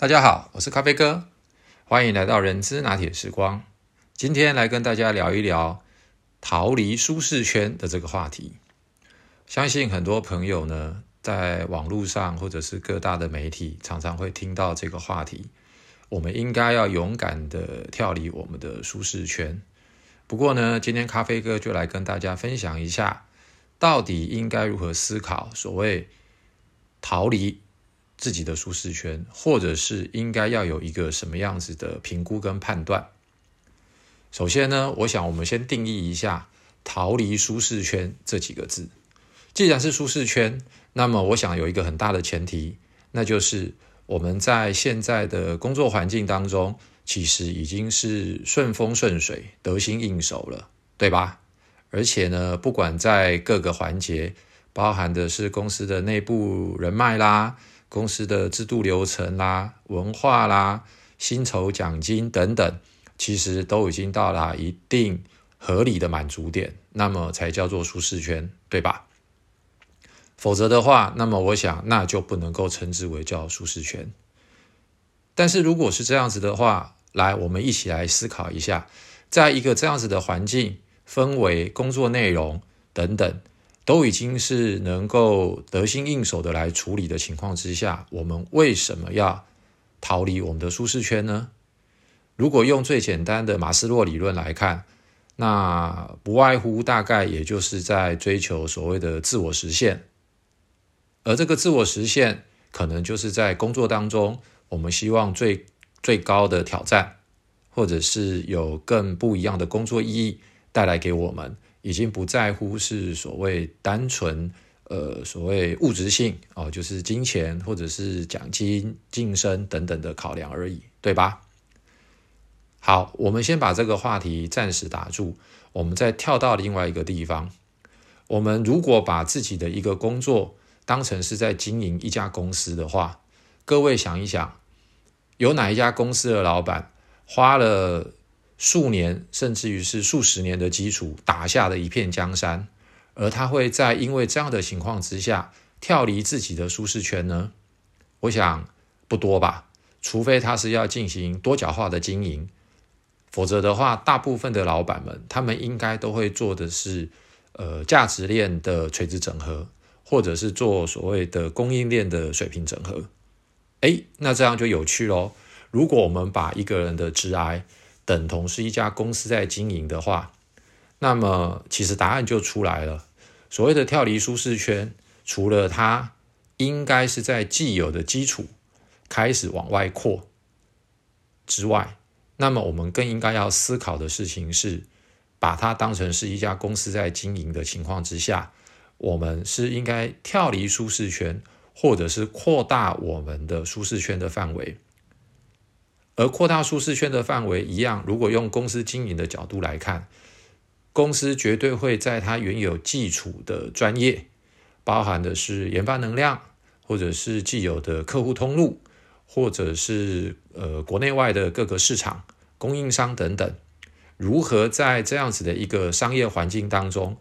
大家好，我是咖啡哥，欢迎来到人之拿铁时光。今天来跟大家聊一聊逃离舒适圈的这个话题。相信很多朋友呢，在网络上或者是各大的媒体，常常会听到这个话题。我们应该要勇敢的跳离我们的舒适圈。不过呢，今天咖啡哥就来跟大家分享一下，到底应该如何思考所谓逃离。自己的舒适圈，或者是应该要有一个什么样子的评估跟判断。首先呢，我想我们先定义一下“逃离舒适圈”这几个字。既然是舒适圈，那么我想有一个很大的前提，那就是我们在现在的工作环境当中，其实已经是顺风顺水、得心应手了，对吧？而且呢，不管在各个环节，包含的是公司的内部人脉啦。公司的制度流程啦、文化啦、薪酬奖金等等，其实都已经到达一定合理的满足点，那么才叫做舒适圈，对吧？否则的话，那么我想那就不能够称之为叫舒适圈。但是如果是这样子的话，来，我们一起来思考一下，在一个这样子的环境、氛围、工作内容等等。都已经是能够得心应手的来处理的情况之下，我们为什么要逃离我们的舒适圈呢？如果用最简单的马斯洛理论来看，那不外乎大概也就是在追求所谓的自我实现，而这个自我实现，可能就是在工作当中，我们希望最最高的挑战，或者是有更不一样的工作意义带来给我们。已经不在乎是所谓单纯呃所谓物质性哦，就是金钱或者是奖金、晋升等等的考量而已，对吧？好，我们先把这个话题暂时打住，我们再跳到另外一个地方。我们如果把自己的一个工作当成是在经营一家公司的话，各位想一想，有哪一家公司的老板花了？数年，甚至于是数十年的基础打下的一片江山，而他会在因为这样的情况之下跳离自己的舒适圈呢？我想不多吧，除非他是要进行多角化的经营，否则的话，大部分的老板们他们应该都会做的是呃价值链的垂直整合，或者是做所谓的供应链的水平整合。哎，那这样就有趣喽。如果我们把一个人的挚爱等同是一家公司在经营的话，那么其实答案就出来了。所谓的跳离舒适圈，除了它应该是在既有的基础开始往外扩之外，那么我们更应该要思考的事情是，把它当成是一家公司在经营的情况之下，我们是应该跳离舒适圈，或者是扩大我们的舒适圈的范围。而扩大舒适圈的范围一样，如果用公司经营的角度来看，公司绝对会在它原有基础的专业，包含的是研发能量，或者是既有的客户通路，或者是呃国内外的各个市场供应商等等，如何在这样子的一个商业环境当中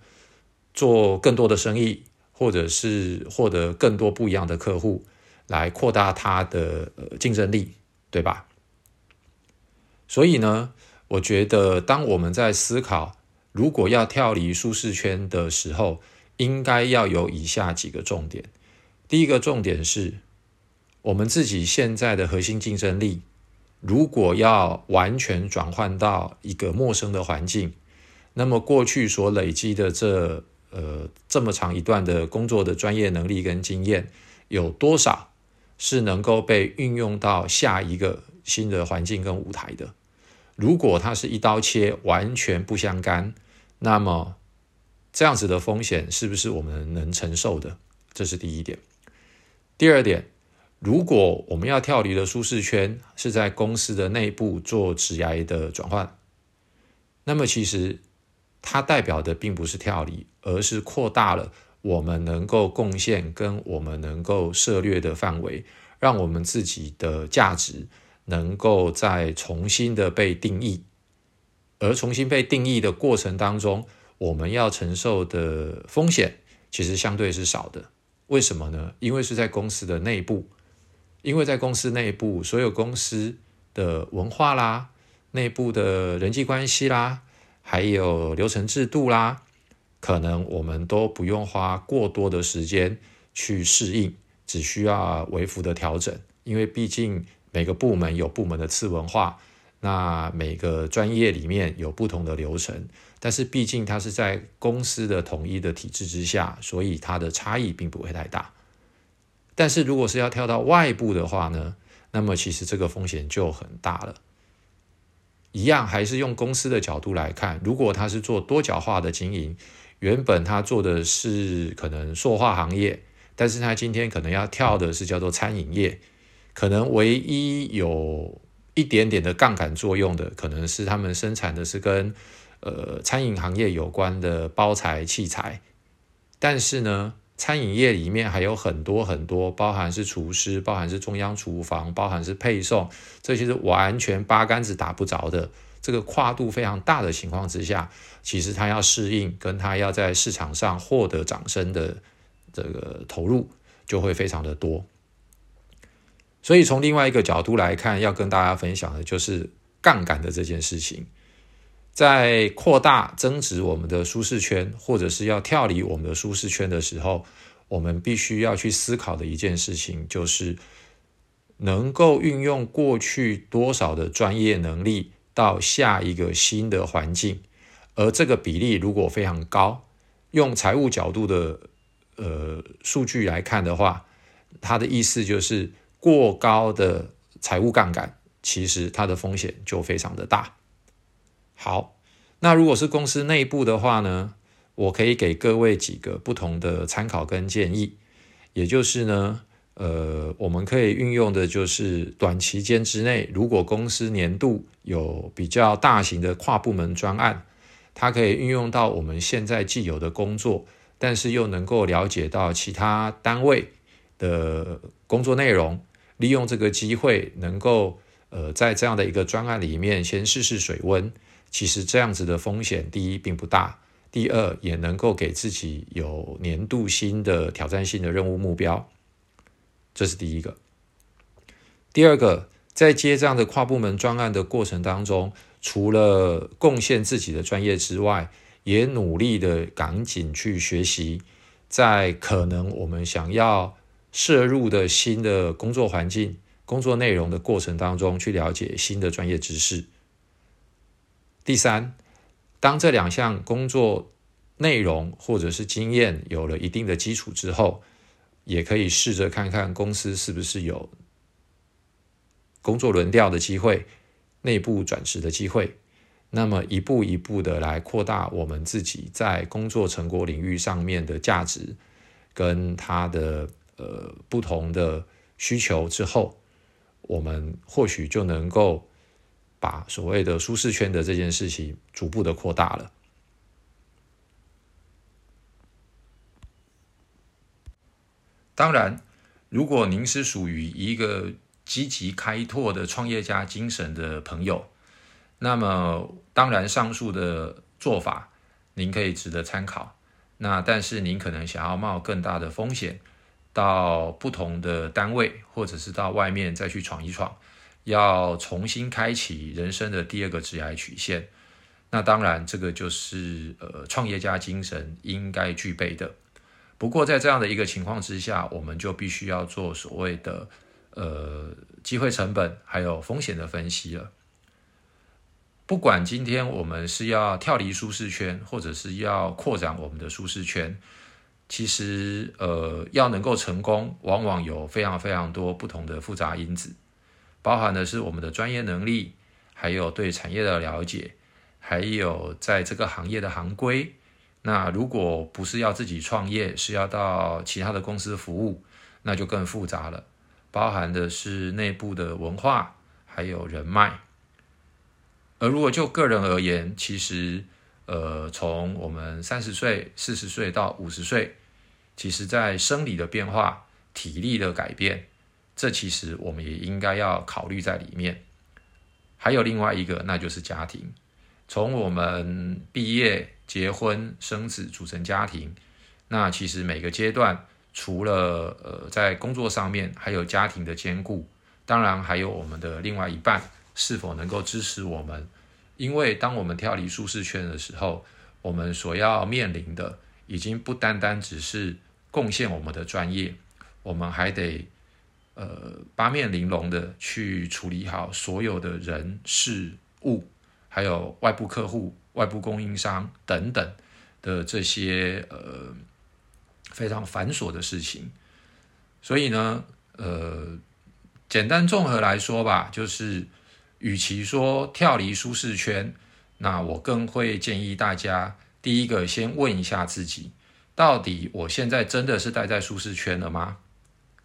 做更多的生意，或者是获得更多不一样的客户，来扩大它的呃竞争力，对吧？所以呢，我觉得当我们在思考如果要跳离舒适圈的时候，应该要有以下几个重点。第一个重点是，我们自己现在的核心竞争力，如果要完全转换到一个陌生的环境，那么过去所累积的这呃这么长一段的工作的专业能力跟经验，有多少是能够被运用到下一个新的环境跟舞台的？如果它是一刀切，完全不相干，那么这样子的风险是不是我们能承受的？这是第一点。第二点，如果我们要跳离的舒适圈是在公司的内部做职涯的转换，那么其实它代表的并不是跳离，而是扩大了我们能够贡献跟我们能够涉猎的范围，让我们自己的价值。能够再重新的被定义，而重新被定义的过程当中，我们要承受的风险其实相对是少的。为什么呢？因为是在公司的内部，因为在公司内部，所有公司的文化啦、内部的人际关系啦，还有流程制度啦，可能我们都不用花过多的时间去适应，只需要微幅的调整。因为毕竟每个部门有部门的次文化，那每个专业里面有不同的流程，但是毕竟它是在公司的统一的体制之下，所以它的差异并不会太大。但是如果是要跳到外部的话呢，那么其实这个风险就很大了。一样还是用公司的角度来看，如果他是做多角化的经营，原本他做的是可能塑化行业，但是他今天可能要跳的是叫做餐饮业，可能唯一有一点点的杠杆作用的，可能是他们生产的是跟呃餐饮行业有关的包材器材，但是呢。餐饮业里面还有很多很多，包含是厨师，包含是中央厨房，包含是配送，这些是完全八竿子打不着的。这个跨度非常大的情况之下，其实他要适应，跟他要在市场上获得掌声的这个投入，就会非常的多。所以从另外一个角度来看，要跟大家分享的就是杠杆的这件事情。在扩大增值我们的舒适圈，或者是要跳离我们的舒适圈的时候，我们必须要去思考的一件事情，就是能够运用过去多少的专业能力到下一个新的环境，而这个比例如果非常高，用财务角度的呃数据来看的话，它的意思就是过高的财务杠杆，其实它的风险就非常的大。好，那如果是公司内部的话呢，我可以给各位几个不同的参考跟建议，也就是呢，呃，我们可以运用的就是短期间之内，如果公司年度有比较大型的跨部门专案，它可以运用到我们现在既有的工作，但是又能够了解到其他单位的工作内容，利用这个机会，能够呃在这样的一个专案里面先试试水温。其实这样子的风险，第一并不大，第二也能够给自己有年度新的挑战性的任务目标，这是第一个。第二个，在接这样的跨部门专案的过程当中，除了贡献自己的专业之外，也努力的赶紧去学习，在可能我们想要摄入的新的工作环境、工作内容的过程当中，去了解新的专业知识。第三，当这两项工作内容或者是经验有了一定的基础之后，也可以试着看看公司是不是有工作轮调的机会、内部转职的机会。那么一步一步的来扩大我们自己在工作成果领域上面的价值，跟它的呃不同的需求之后，我们或许就能够。把所谓的舒适圈的这件事情逐步的扩大了。当然，如果您是属于一个积极开拓的创业家精神的朋友，那么当然上述的做法您可以值得参考。那但是您可能想要冒更大的风险，到不同的单位，或者是到外面再去闯一闯。要重新开启人生的第二个职业曲线，那当然这个就是呃创业家精神应该具备的。不过在这样的一个情况之下，我们就必须要做所谓的呃机会成本还有风险的分析了。不管今天我们是要跳离舒适圈，或者是要扩展我们的舒适圈，其实呃要能够成功，往往有非常非常多不同的复杂因子。包含的是我们的专业能力，还有对产业的了解，还有在这个行业的行规。那如果不是要自己创业，是要到其他的公司服务，那就更复杂了。包含的是内部的文化，还有人脉。而如果就个人而言，其实，呃，从我们三十岁、四十岁到五十岁，其实在生理的变化、体力的改变。这其实我们也应该要考虑在里面。还有另外一个，那就是家庭。从我们毕业、结婚、生子、组成家庭，那其实每个阶段除了呃在工作上面，还有家庭的兼顾，当然还有我们的另外一半是否能够支持我们。因为当我们跳离舒适圈的时候，我们所要面临的已经不单单只是贡献我们的专业，我们还得呃八面玲珑的去处理好所有的人事物，还有外部客户、外部供应商等等的这些呃非常繁琐的事情。所以呢，呃，简单综合来说吧，就是。与其说跳离舒适圈，那我更会建议大家，第一个先问一下自己，到底我现在真的是待在舒适圈了吗？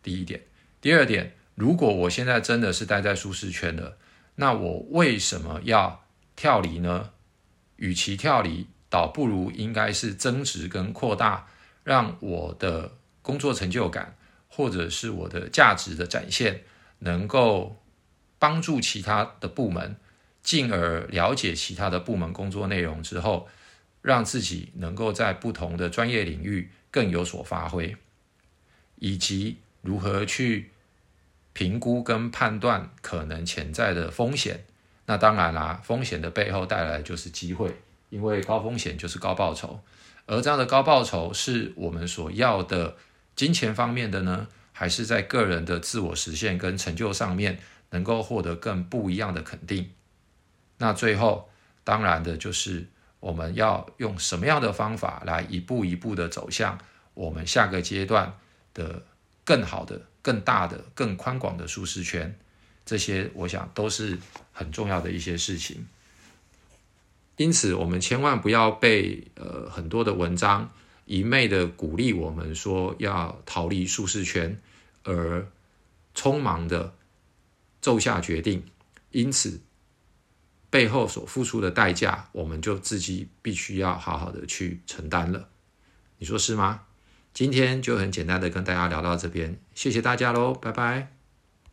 第一点，第二点，如果我现在真的是待在舒适圈了，那我为什么要跳离呢？与其跳离，倒不如应该是增值跟扩大，让我的工作成就感或者是我的价值的展现能够。帮助其他的部门，进而了解其他的部门工作内容之后，让自己能够在不同的专业领域更有所发挥，以及如何去评估跟判断可能潜在的风险。那当然啦，风险的背后带来就是机会，因为高风险就是高报酬。而这样的高报酬是我们所要的金钱方面的呢，还是在个人的自我实现跟成就上面？能够获得更不一样的肯定，那最后当然的就是我们要用什么样的方法来一步一步的走向我们下个阶段的更好的、更大的、更宽广的舒适圈，这些我想都是很重要的一些事情。因此，我们千万不要被呃很多的文章一昧的鼓励我们说要逃离舒适圈，而匆忙的。奏下决定，因此背后所付出的代价，我们就自己必须要好好的去承担了。你说是吗？今天就很简单的跟大家聊到这边，谢谢大家喽，拜拜。